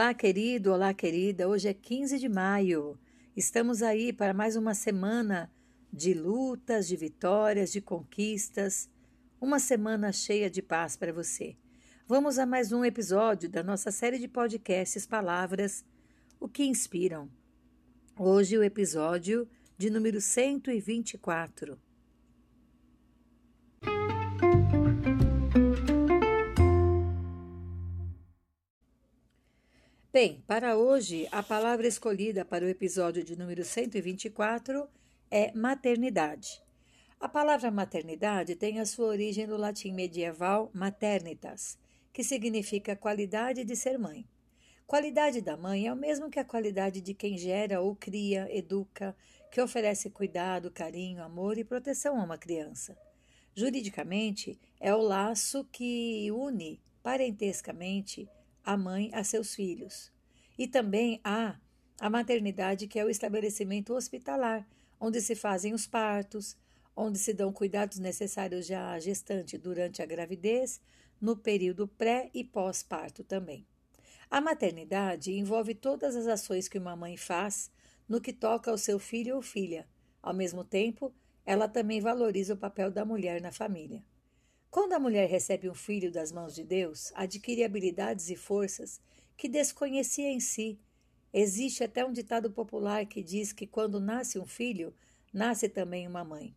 Olá, querido, olá, querida. Hoje é 15 de maio. Estamos aí para mais uma semana de lutas, de vitórias, de conquistas. Uma semana cheia de paz para você. Vamos a mais um episódio da nossa série de podcasts Palavras, o que inspiram. Hoje o episódio de número 124. Bem, para hoje, a palavra escolhida para o episódio de número 124 é maternidade. A palavra maternidade tem a sua origem no latim medieval maternitas, que significa qualidade de ser mãe. Qualidade da mãe é o mesmo que a qualidade de quem gera ou cria, educa, que oferece cuidado, carinho, amor e proteção a uma criança. Juridicamente, é o laço que une parentescamente a mãe a seus filhos. E também há a maternidade, que é o estabelecimento hospitalar, onde se fazem os partos, onde se dão cuidados necessários à gestante durante a gravidez, no período pré e pós-parto também. A maternidade envolve todas as ações que uma mãe faz no que toca ao seu filho ou filha. Ao mesmo tempo, ela também valoriza o papel da mulher na família. Quando a mulher recebe um filho das mãos de Deus, adquire habilidades e forças que desconhecia em si. Existe até um ditado popular que diz que quando nasce um filho, nasce também uma mãe.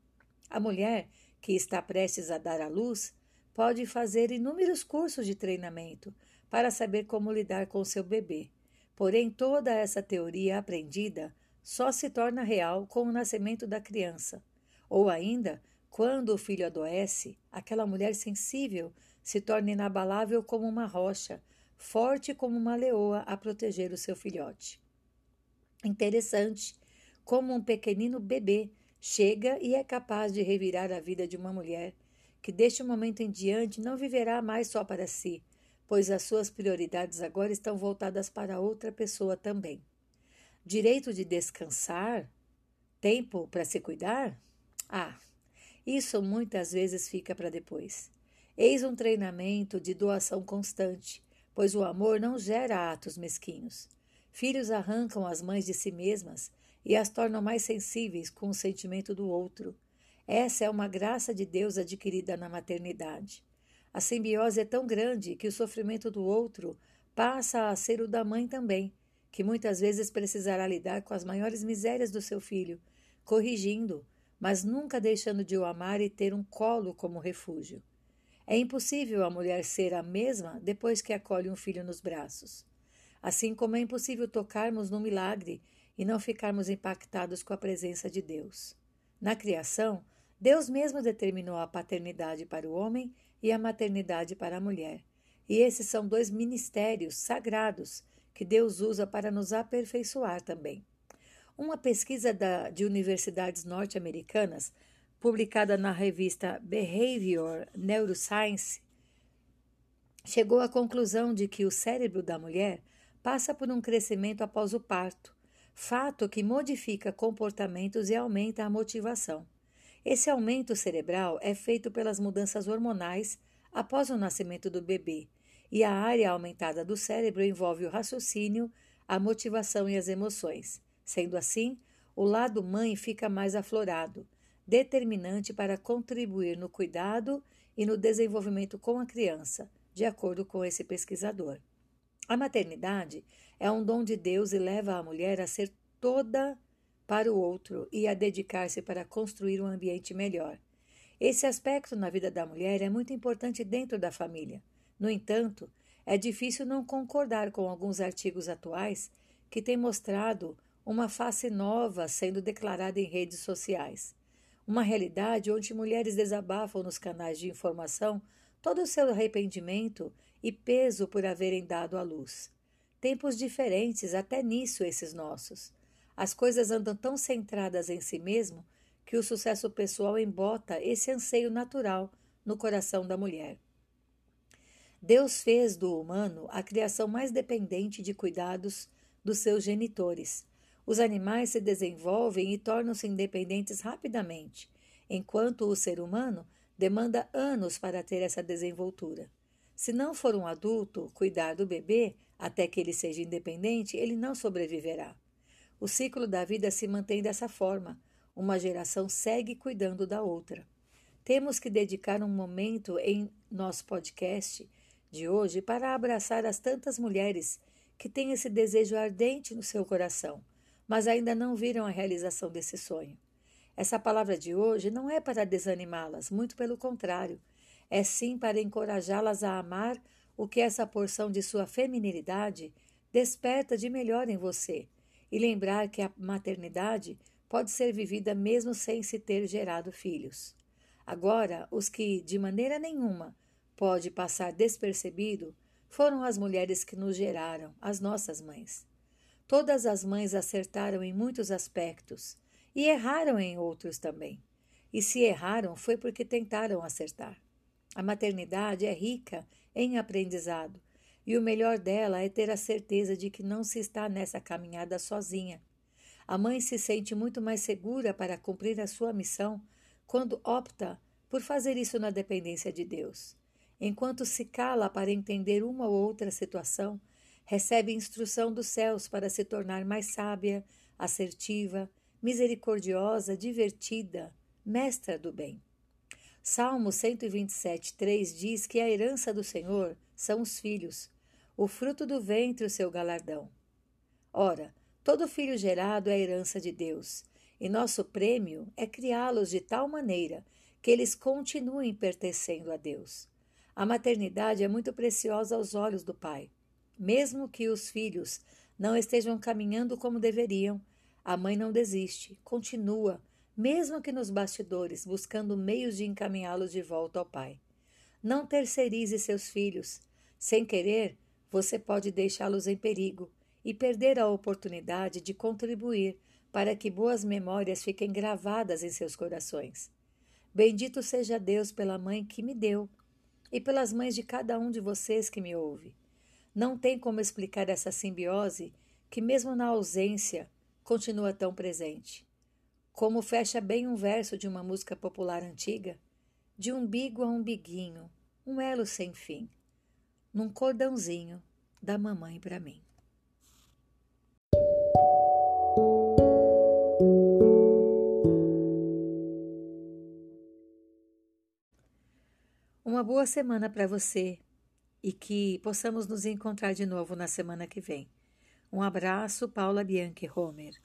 A mulher que está prestes a dar à luz pode fazer inúmeros cursos de treinamento para saber como lidar com seu bebê. Porém, toda essa teoria aprendida só se torna real com o nascimento da criança, ou ainda quando o filho adoece, aquela mulher sensível se torna inabalável como uma rocha, forte como uma leoa a proteger o seu filhote. Interessante como um pequenino bebê chega e é capaz de revirar a vida de uma mulher que deste momento em diante não viverá mais só para si, pois as suas prioridades agora estão voltadas para outra pessoa também. Direito de descansar? Tempo para se cuidar? Ah, isso muitas vezes fica para depois. Eis um treinamento de doação constante, pois o amor não gera atos mesquinhos. Filhos arrancam as mães de si mesmas e as tornam mais sensíveis com o sentimento do outro. Essa é uma graça de Deus adquirida na maternidade. A simbiose é tão grande que o sofrimento do outro passa a ser o da mãe também, que muitas vezes precisará lidar com as maiores misérias do seu filho, corrigindo, mas nunca deixando de o amar e ter um colo como refúgio. É impossível a mulher ser a mesma depois que acolhe um filho nos braços. Assim como é impossível tocarmos no milagre e não ficarmos impactados com a presença de Deus. Na criação, Deus mesmo determinou a paternidade para o homem e a maternidade para a mulher. E esses são dois ministérios sagrados que Deus usa para nos aperfeiçoar também. Uma pesquisa da, de universidades norte-americanas, publicada na revista Behavior Neuroscience, chegou à conclusão de que o cérebro da mulher passa por um crescimento após o parto, fato que modifica comportamentos e aumenta a motivação. Esse aumento cerebral é feito pelas mudanças hormonais após o nascimento do bebê, e a área aumentada do cérebro envolve o raciocínio, a motivação e as emoções. Sendo assim, o lado mãe fica mais aflorado, determinante para contribuir no cuidado e no desenvolvimento com a criança, de acordo com esse pesquisador. A maternidade é um dom de Deus e leva a mulher a ser toda para o outro e a dedicar-se para construir um ambiente melhor. Esse aspecto na vida da mulher é muito importante dentro da família. No entanto, é difícil não concordar com alguns artigos atuais que têm mostrado uma face nova sendo declarada em redes sociais. Uma realidade onde mulheres desabafam nos canais de informação todo o seu arrependimento e peso por haverem dado à luz. Tempos diferentes, até nisso, esses nossos. As coisas andam tão centradas em si mesmo que o sucesso pessoal embota esse anseio natural no coração da mulher. Deus fez do humano a criação mais dependente de cuidados dos seus genitores, os animais se desenvolvem e tornam-se independentes rapidamente, enquanto o ser humano demanda anos para ter essa desenvoltura. Se não for um adulto cuidar do bebê, Até que ele seja independente, ele não sobreviverá. O ciclo da vida se mantém dessa forma. Uma geração segue cuidando da outra. Temos que dedicar um momento em nosso podcast de hoje para abraçar as tantas mulheres que têm esse desejo ardente no seu coração, mas ainda não viram a realização desse sonho. Essa palavra de hoje não é para desanimá-las, muito pelo contrário, é sim para encorajá-las a amar o que essa porção de sua feminilidade desperta de melhor em você e lembrar que a maternidade pode ser vivida mesmo sem se ter gerado filhos. Agora, os que, de maneira nenhuma, pode passar despercebido foram as mulheres que nos geraram, as nossas mães. Todas as mães acertaram em muitos aspectos e erraram em outros também. E se erraram foi porque tentaram acertar. A maternidade é rica em aprendizado e o melhor dela é ter a certeza de que não se está nessa caminhada sozinha. A mãe se sente muito mais segura para cumprir a sua missão quando opta por fazer isso na dependência de Deus. Enquanto se cala para entender uma ou outra situação, recebe instrução dos céus para se tornar mais sábia, assertiva, misericordiosa, divertida, mestra do bem. Salmo 127, 3 diz que a herança do Senhor são os filhos, o fruto do ventre o seu galardão. Ora, todo filho gerado é herança de Deus, e nosso prêmio é criá-los de tal maneira que eles continuem pertencendo a Deus. A maternidade é muito preciosa aos olhos do Pai. Mesmo que os filhos não estejam caminhando como deveriam, a mãe não desiste, continua, mesmo que nos bastidores, buscando meios de encaminhá-los de volta ao Pai. Não terceirize seus filhos. Sem querer, você pode deixá-los em perigo e perder a oportunidade de contribuir para que boas memórias fiquem gravadas em seus corações. Bendito seja Deus pela mãe que me deu e pelas mães de cada um de vocês que me ouve. Não tem como explicar essa simbiose que, mesmo na ausência, continua tão presente. Como fecha bem um verso de uma música popular antiga: de umbigo a umbiguinho, um elo sem fim, num cordãozinho da mamãe para mim. Uma boa semana para você e que possamos nos encontrar de novo na semana que vem. Um abraço, Paula Bianchi Homer.